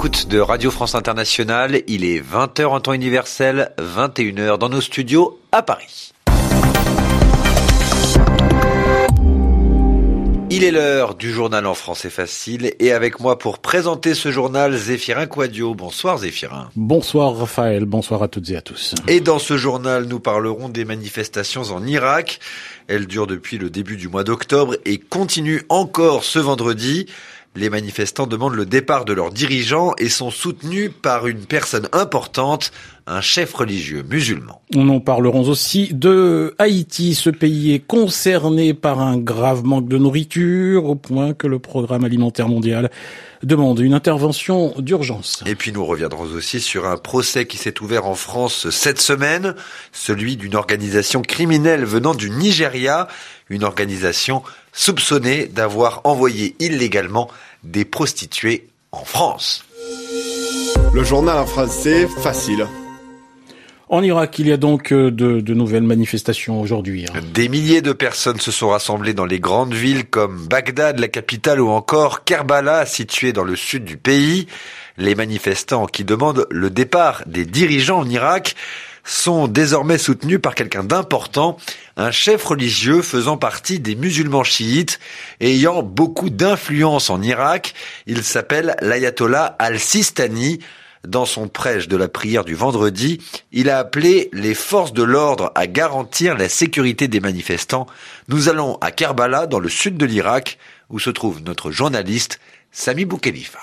l'écoute de Radio France Internationale. Il est 20h en temps universel, 21h dans nos studios à Paris. Il est l'heure du journal en français facile et avec moi pour présenter ce journal, Zéphirin Quadio. Bonsoir Zéphirin. Bonsoir Raphaël, bonsoir à toutes et à tous. Et dans ce journal, nous parlerons des manifestations en Irak. Elles durent depuis le début du mois d'octobre et continuent encore ce vendredi. Les manifestants demandent le départ de leurs dirigeants et sont soutenus par une personne importante, un chef religieux musulman. En parlerons aussi de Haïti. Ce pays est concerné par un grave manque de nourriture au point que le programme alimentaire mondial demande une intervention d'urgence. Et puis nous reviendrons aussi sur un procès qui s'est ouvert en France cette semaine, celui d'une organisation criminelle venant du Nigeria, une organisation soupçonnée d'avoir envoyé illégalement des prostituées en France. Le journal en français facile. En Irak, il y a donc euh, de, de nouvelles manifestations aujourd'hui. Hein. Des milliers de personnes se sont rassemblées dans les grandes villes comme Bagdad, la capitale, ou encore Kerbala, située dans le sud du pays. Les manifestants qui demandent le départ des dirigeants en Irak sont désormais soutenus par quelqu'un d'important, un chef religieux faisant partie des musulmans chiites ayant beaucoup d'influence en Irak. Il s'appelle l'ayatollah al-Sistani. Dans son prêche de la prière du vendredi, il a appelé les forces de l'ordre à garantir la sécurité des manifestants. Nous allons à Kerbala, dans le sud de l'Irak, où se trouve notre journaliste Sami Boukhelifa.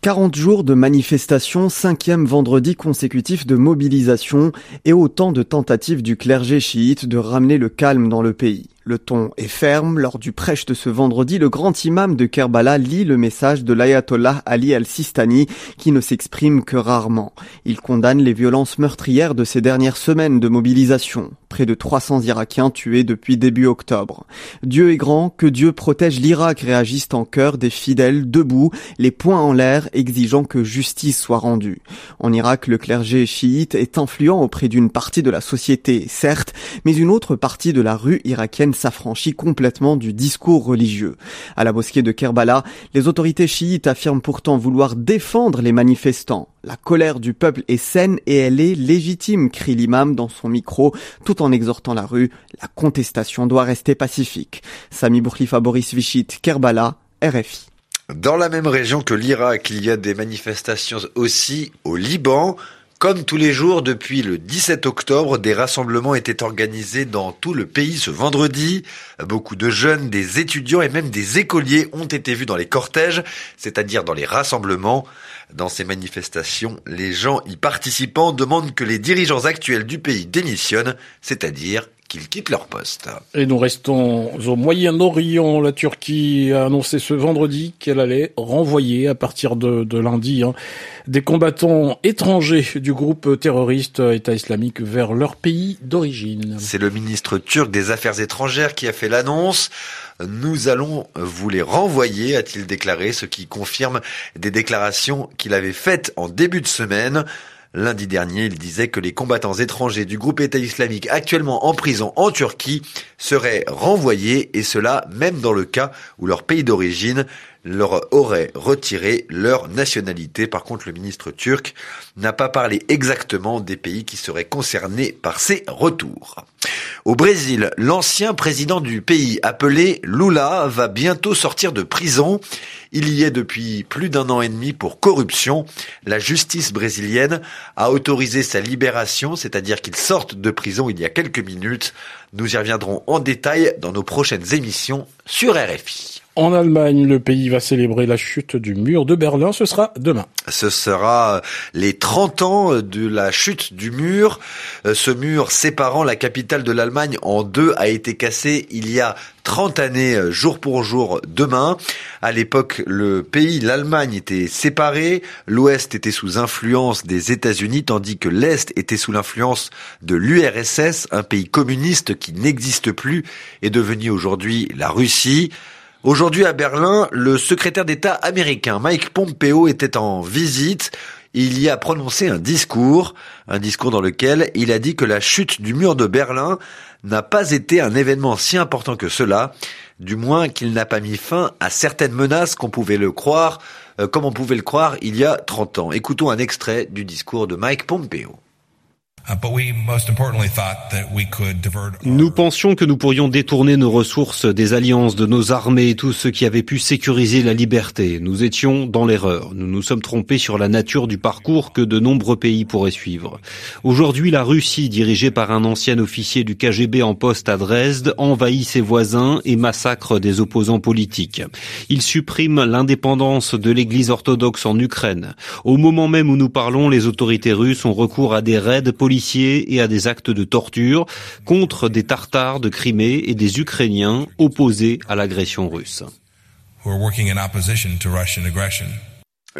40 jours de manifestations, cinquième vendredi consécutif de mobilisation et autant de tentatives du clergé chiite de ramener le calme dans le pays. Le ton est ferme. Lors du prêche de ce vendredi, le grand imam de Kerbala lit le message de l'ayatollah Ali al-Sistani qui ne s'exprime que rarement. Il condamne les violences meurtrières de ces dernières semaines de mobilisation. Près de 300 Irakiens tués depuis début octobre. Dieu est grand, que Dieu protège l'Irak, réagissent en chœur des fidèles debout, les poings en l'air, exigeant que justice soit rendue. En Irak, le clergé chiite est influent auprès d'une partie de la société, certes, mais une autre partie de la rue irakienne s'affranchit complètement du discours religieux. À la mosquée de Kerbala, les autorités chiites affirment pourtant vouloir défendre les manifestants. La colère du peuple est saine et elle est légitime, crie l'imam dans son micro, tout en exhortant la rue. La contestation doit rester pacifique. Sami Bourklifa Boris Vichit, Kerbala, RFI. Dans la même région que l'Irak, il y a des manifestations aussi au Liban. Comme tous les jours depuis le 17 octobre, des rassemblements étaient organisés dans tout le pays ce vendredi. Beaucoup de jeunes, des étudiants et même des écoliers ont été vus dans les cortèges, c'est-à-dire dans les rassemblements. Dans ces manifestations, les gens y participant demandent que les dirigeants actuels du pays démissionnent, c'est-à-dire qu'ils quittent leur poste. Et nous restons au Moyen-Orient. La Turquie a annoncé ce vendredi qu'elle allait renvoyer à partir de, de lundi hein, des combattants étrangers du groupe terroriste État islamique vers leur pays d'origine. C'est le ministre turc des Affaires étrangères qui a fait l'annonce. Nous allons vous les renvoyer, a-t-il déclaré, ce qui confirme des déclarations qu'il avait faites en début de semaine. Lundi dernier, il disait que les combattants étrangers du groupe État islamique actuellement en prison en Turquie seraient renvoyés, et cela même dans le cas où leur pays d'origine leur aurait retiré leur nationalité. Par contre, le ministre turc n'a pas parlé exactement des pays qui seraient concernés par ces retours. Au Brésil, l'ancien président du pays appelé Lula va bientôt sortir de prison. Il y est depuis plus d'un an et demi pour corruption. La justice brésilienne a autorisé sa libération, c'est-à-dire qu'il sorte de prison il y a quelques minutes. Nous y reviendrons en détail dans nos prochaines émissions sur RFI. En Allemagne, le pays va célébrer la chute du mur de Berlin. Ce sera demain. Ce sera les 30 ans de la chute du mur. Euh, ce mur séparant la capitale de l'Allemagne en deux a été cassé il y a 30 années euh, jour pour jour demain. À l'époque, le pays, l'Allemagne était séparé. L'Ouest était sous influence des États-Unis tandis que l'Est était sous l'influence de l'URSS, un pays communiste qui n'existe plus et devenu aujourd'hui la Russie. Aujourd'hui à Berlin, le secrétaire d'État américain Mike Pompeo était en visite. Il y a prononcé un discours, un discours dans lequel il a dit que la chute du mur de Berlin n'a pas été un événement si important que cela. du moins qu'il n'a pas mis fin à certaines menaces qu'on pouvait le croire, euh, comme on pouvait le croire il y a 30 ans. Écoutons un extrait du discours de Mike Pompeo. Nous pensions que nous pourrions détourner nos ressources des alliances de nos armées et tout ce qui avait pu sécuriser la liberté. Nous étions dans l'erreur. Nous nous sommes trompés sur la nature du parcours que de nombreux pays pourraient suivre. Aujourd'hui, la Russie, dirigée par un ancien officier du KGB en poste à Dresde, envahit ses voisins et massacre des opposants politiques. Il supprime l'indépendance de l'Église orthodoxe en Ukraine. Au moment même où nous parlons, les autorités russes ont recours à des raids politiques et à des actes de torture contre des Tartares de Crimée et des Ukrainiens opposés à l'agression russe.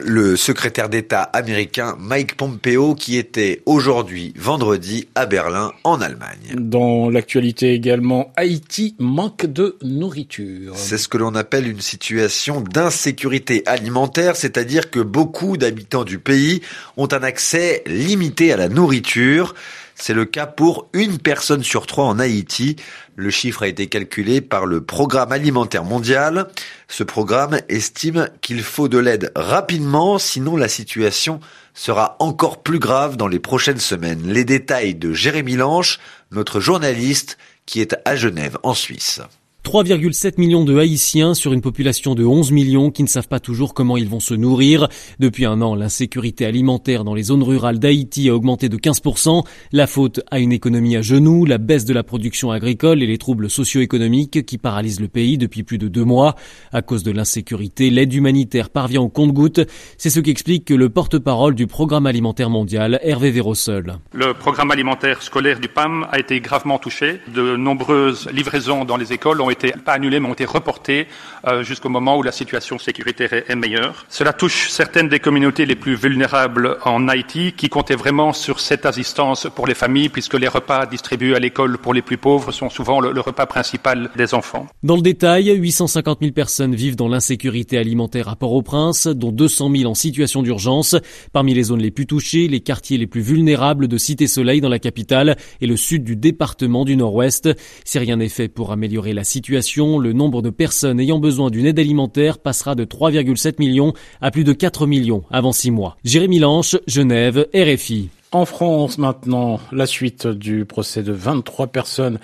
Le secrétaire d'État américain Mike Pompeo qui était aujourd'hui vendredi à Berlin en Allemagne. Dans l'actualité également, Haïti manque de nourriture. C'est ce que l'on appelle une situation d'insécurité alimentaire, c'est-à-dire que beaucoup d'habitants du pays ont un accès limité à la nourriture. C'est le cas pour une personne sur trois en Haïti. Le chiffre a été calculé par le Programme alimentaire mondial. Ce programme estime qu'il faut de l'aide rapidement, sinon la situation sera encore plus grave dans les prochaines semaines. Les détails de Jérémy Lanche, notre journaliste qui est à Genève en Suisse. 3,7 millions de Haïtiens sur une population de 11 millions qui ne savent pas toujours comment ils vont se nourrir. Depuis un an, l'insécurité alimentaire dans les zones rurales d'Haïti a augmenté de 15%. La faute à une économie à genoux, la baisse de la production agricole et les troubles socio-économiques qui paralysent le pays depuis plus de deux mois. À cause de l'insécurité, l'aide humanitaire parvient au compte-gouttes. C'est ce qu'explique le porte-parole du Programme alimentaire mondial, Hervé Vérosol. Le programme alimentaire scolaire du PAM a été gravement touché. De nombreuses livraisons dans les écoles ont été été pas annulés, mais ont été reportés euh, jusqu'au moment où la situation sécuritaire est, meilleure. Cela touche certaines des communautés les plus vulnérables en Haïti, qui comptaient vraiment sur cette assistance pour les familles, puisque les repas distribués à l'école pour les plus pauvres sont souvent le, le repas principal des enfants. Dans le détail, 850 000 personnes vivent dans l'insécurité alimentaire à Port-au-Prince, dont 200 000 en situation d'urgence. Parmi les zones les plus touchées, les quartiers les plus vulnérables de Cité-Soleil dans la capitale et le sud du département du Nord-Ouest. Si rien n'est fait pour améliorer la situation, le nombre de personnes ayant besoin d'une aide alimentaire passera de 3,7 millions à plus de 4 millions avant 6 mois. Jérémy Lanche, Genève, RFI. En France maintenant, la suite du procès de 23 personnes.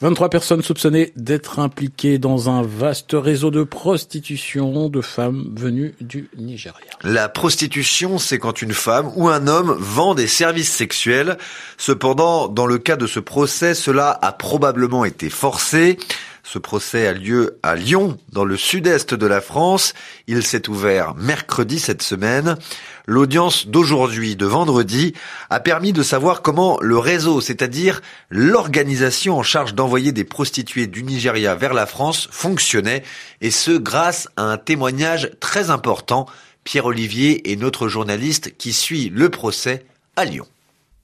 23 personnes soupçonnées d'être impliquées dans un vaste réseau de prostitution de femmes venues du Nigeria. La prostitution, c'est quand une femme ou un homme vend des services sexuels. Cependant, dans le cas de ce procès, cela a probablement été forcé. Ce procès a lieu à Lyon, dans le sud-est de la France. Il s'est ouvert mercredi cette semaine. L'audience d'aujourd'hui, de vendredi, a permis de savoir comment le réseau, c'est-à-dire l'organisation en charge d'envoyer des prostituées du Nigeria vers la France, fonctionnait, et ce grâce à un témoignage très important. Pierre Olivier est notre journaliste qui suit le procès à Lyon.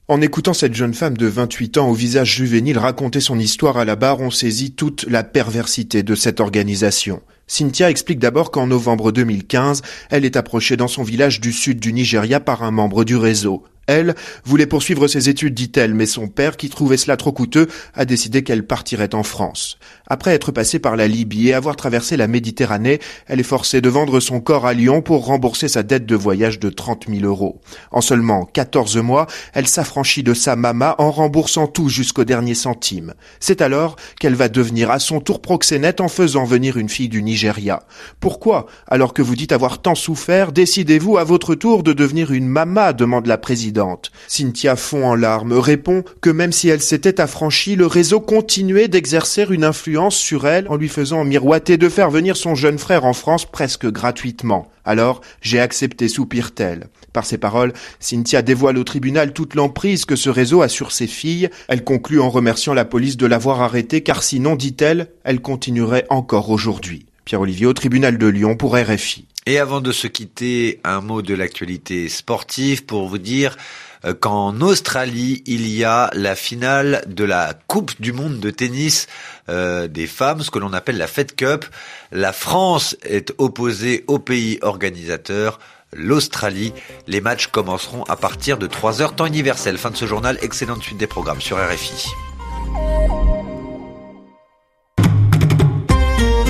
En écoutant cette jeune femme de 28 ans au visage juvénile raconter son histoire à la barre, on saisit toute la perversité de cette organisation. Cynthia explique d'abord qu'en novembre 2015, elle est approchée dans son village du sud du Nigeria par un membre du réseau. Elle voulait poursuivre ses études, dit-elle, mais son père, qui trouvait cela trop coûteux, a décidé qu'elle partirait en France. Après être passée par la Libye et avoir traversé la Méditerranée, elle est forcée de vendre son corps à Lyon pour rembourser sa dette de voyage de 30 000 euros. En seulement 14 mois, elle s'affranchit de sa mama en remboursant tout jusqu'au dernier centime. C'est alors qu'elle va devenir à son tour proxénète en faisant venir une fille du Nigeria. Pourquoi, alors que vous dites avoir tant souffert, décidez-vous à votre tour de devenir une mama demande la présidente Cynthia fond en larmes, répond que même si elle s'était affranchie, le réseau continuait d'exercer une influence sur elle en lui faisant miroiter de faire venir son jeune frère en France presque gratuitement. Alors, j'ai accepté, soupire-t-elle. Par ces paroles, Cynthia dévoile au tribunal toute l'emprise que ce réseau a sur ses filles. Elle conclut en remerciant la police de l'avoir arrêtée car sinon, dit-elle, elle continuerait encore aujourd'hui. Pierre-Olivier au tribunal de Lyon pour RFI. Et avant de se quitter, un mot de l'actualité sportive pour vous dire euh, qu'en Australie, il y a la finale de la Coupe du monde de tennis euh, des femmes, ce que l'on appelle la Fed Cup. La France est opposée au pays organisateur, l'Australie. Les matchs commenceront à partir de 3 heures temps universel. Fin de ce journal, excellente suite des programmes sur RFI.